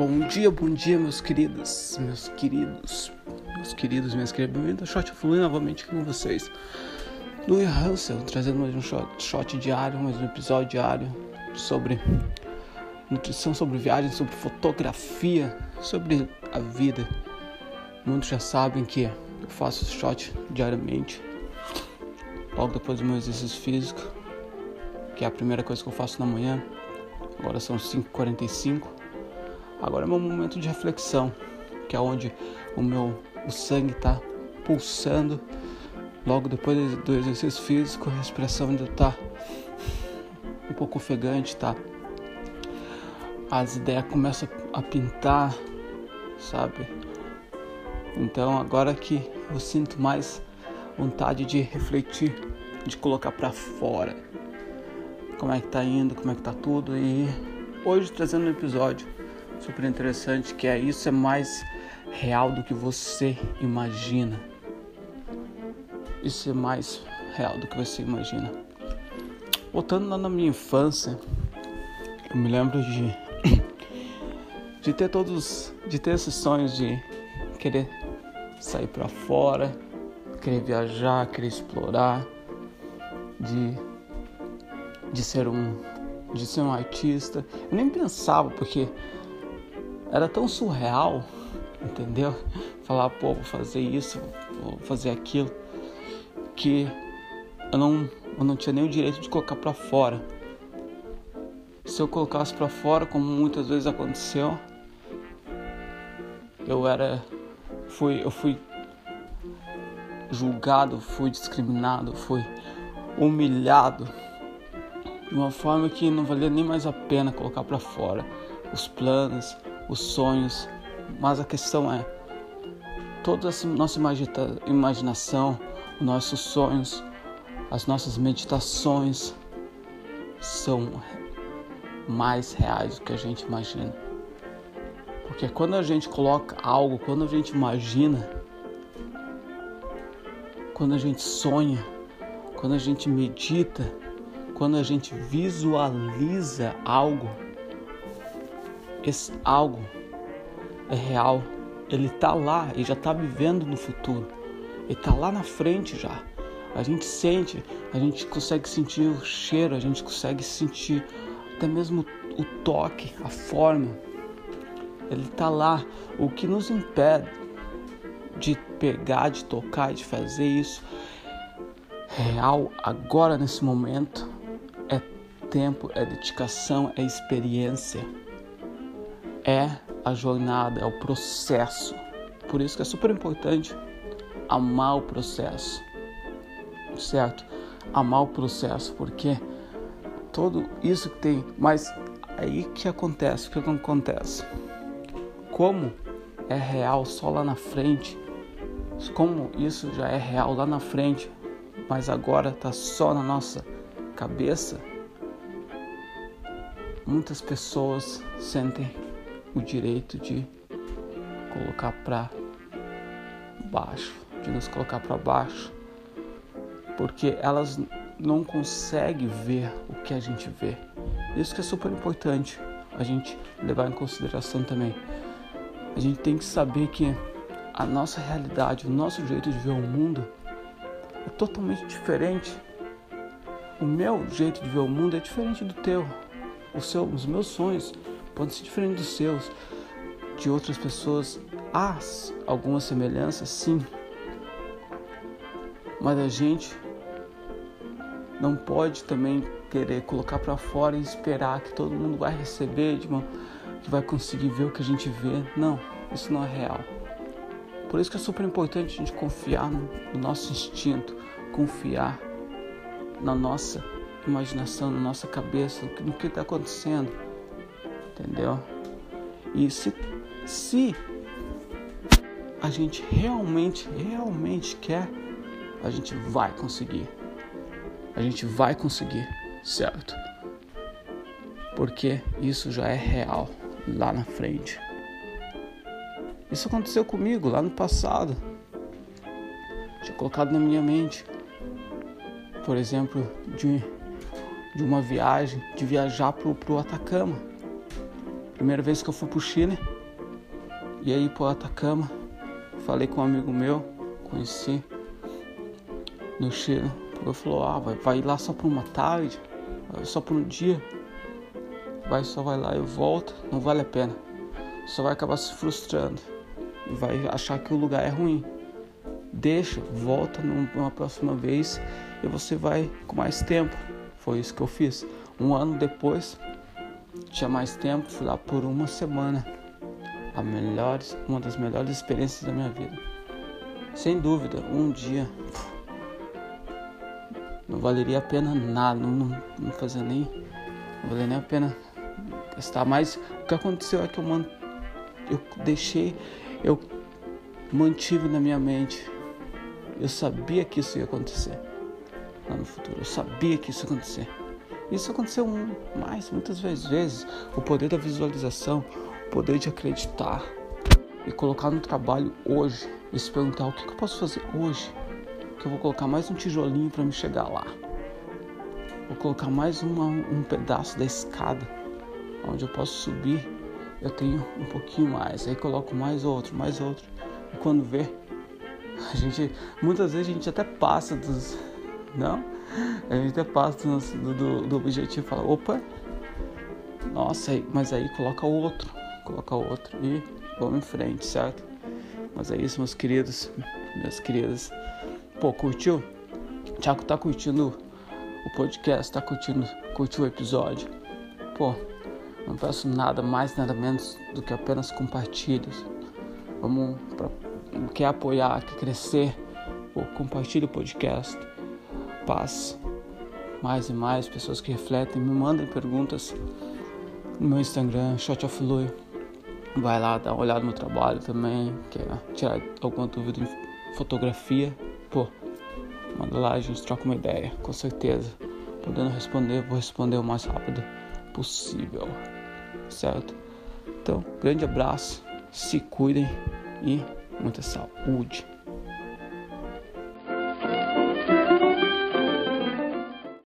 Bom dia, bom dia, meus queridos, meus queridos, meus queridos, minhas queridas. Bem-vindo ao Shot Fluir novamente aqui com vocês. Louis Russell trazendo mais um shot, shot diário, mais um episódio diário sobre nutrição, sobre viagem, sobre fotografia, sobre a vida. Muitos já sabem que eu faço shot diariamente, logo depois do meu exercício físico, que é a primeira coisa que eu faço na manhã. Agora são 5h45. Agora é meu momento de reflexão, que é onde o meu o sangue está pulsando. Logo depois do exercício físico, a respiração ainda está um pouco ofegante, tá? As ideias começam a pintar, sabe? Então agora que eu sinto mais vontade de refletir, de colocar para fora como é que tá indo, como é que tá tudo e hoje trazendo um episódio super interessante que é isso é mais real do que você imagina. Isso é mais real do que você imagina. Voltando lá na minha infância, eu me lembro de de ter todos, de ter esses sonhos de querer sair para fora, querer viajar, querer explorar, de de ser um de ser um artista. Eu nem pensava porque era tão surreal, entendeu? Falar, pô, vou fazer isso, vou fazer aquilo, que eu não, eu não tinha nem o direito de colocar para fora. Se eu colocasse para fora, como muitas vezes aconteceu, eu era, fui, eu fui julgado, fui discriminado, fui humilhado de uma forma que não valia nem mais a pena colocar para fora os planos, os sonhos, mas a questão é toda a nossa imaginação, os nossos sonhos, as nossas meditações são mais reais do que a gente imagina. Porque quando a gente coloca algo, quando a gente imagina, quando a gente sonha, quando a gente medita, quando a gente visualiza algo, esse algo é real. Ele está lá e já está vivendo no futuro. Ele está lá na frente já. A gente sente, a gente consegue sentir o cheiro, a gente consegue sentir até mesmo o toque, a forma. Ele está lá. O que nos impede de pegar, de tocar, de fazer isso real agora nesse momento tempo, é dedicação, é experiência, é a jornada, é o processo. Por isso que é super importante amar o processo, certo? Amar o processo, porque tudo isso que tem, mas aí que acontece, o que acontece? Como é real só lá na frente, como isso já é real lá na frente, mas agora está só na nossa cabeça, muitas pessoas sentem o direito de colocar para baixo, de nos colocar para baixo, porque elas não conseguem ver o que a gente vê. Isso que é super importante a gente levar em consideração também. A gente tem que saber que a nossa realidade, o nosso jeito de ver o mundo é totalmente diferente. O meu jeito de ver o mundo é diferente do teu seu, os meus sonhos podem ser diferentes dos seus, de outras pessoas. Há algumas semelhanças, sim, mas a gente não pode também querer colocar para fora e esperar que todo mundo vai receber, de uma, que vai conseguir ver o que a gente vê. Não, isso não é real. Por isso que é super importante a gente confiar no, no nosso instinto, confiar na nossa imaginação, na nossa cabeça, no que está acontecendo, entendeu? E se, se a gente realmente, realmente quer, a gente vai conseguir. A gente vai conseguir, certo? Porque isso já é real lá na frente. Isso aconteceu comigo lá no passado. Tinha colocado na minha mente. Por exemplo, de de uma viagem, de viajar pro, pro Atacama. Primeira vez que eu fui pro Chile, E aí, pô, Atacama, falei com um amigo meu, conheci no Chile. Ele falou, ah, vai, vai lá só por uma tarde, só por um dia. Vai, só vai lá e volta, não vale a pena. Só vai acabar se frustrando vai achar que o lugar é ruim. Deixa, volta numa próxima vez e você vai com mais tempo. Foi isso que eu fiz. Um ano depois, tinha mais tempo, fui lá por uma semana. A melhor, uma das melhores experiências da minha vida. Sem dúvida, um dia não valeria a pena nada, não, não, não fazia nem. Não valeria nem a pena gastar. Mas o que aconteceu é que eu, man, eu deixei, eu mantive na minha mente. Eu sabia que isso ia acontecer lá no futuro. Eu sabia que isso ia acontecer. Isso aconteceu mais, muitas vezes. O poder da visualização, o poder de acreditar e colocar no trabalho hoje e se perguntar o que, eu posso fazer hoje, que eu vou colocar mais um tijolinho para me chegar lá. Vou colocar mais uma, um pedaço da escada onde eu posso subir. Eu tenho um pouquinho mais, aí coloco mais outro, mais outro. E quando vê, a gente muitas vezes a gente até passa dos não a gente até passa do, do, do objetivo e fala, opa, nossa, mas aí coloca o outro, coloca o outro e vamos em frente, certo? Mas é isso, meus queridos, minhas queridas. Pô, curtiu? Tiago tá curtindo o podcast, tá curtindo, curtiu o episódio. Pô, não peço nada mais, nada menos do que apenas compartilhos. Vamos quer apoiar, quer crescer, pô, compartilhe o podcast paz. Mais e mais pessoas que refletem, me mandem perguntas no meu Instagram, Shot of Lui. Vai lá, dá uma olhada no trabalho também, quer tirar alguma dúvida em fotografia, pô, manda lá, a gente troca uma ideia, com certeza. Podendo responder, vou responder o mais rápido possível, certo? Então, grande abraço, se cuidem e muita saúde.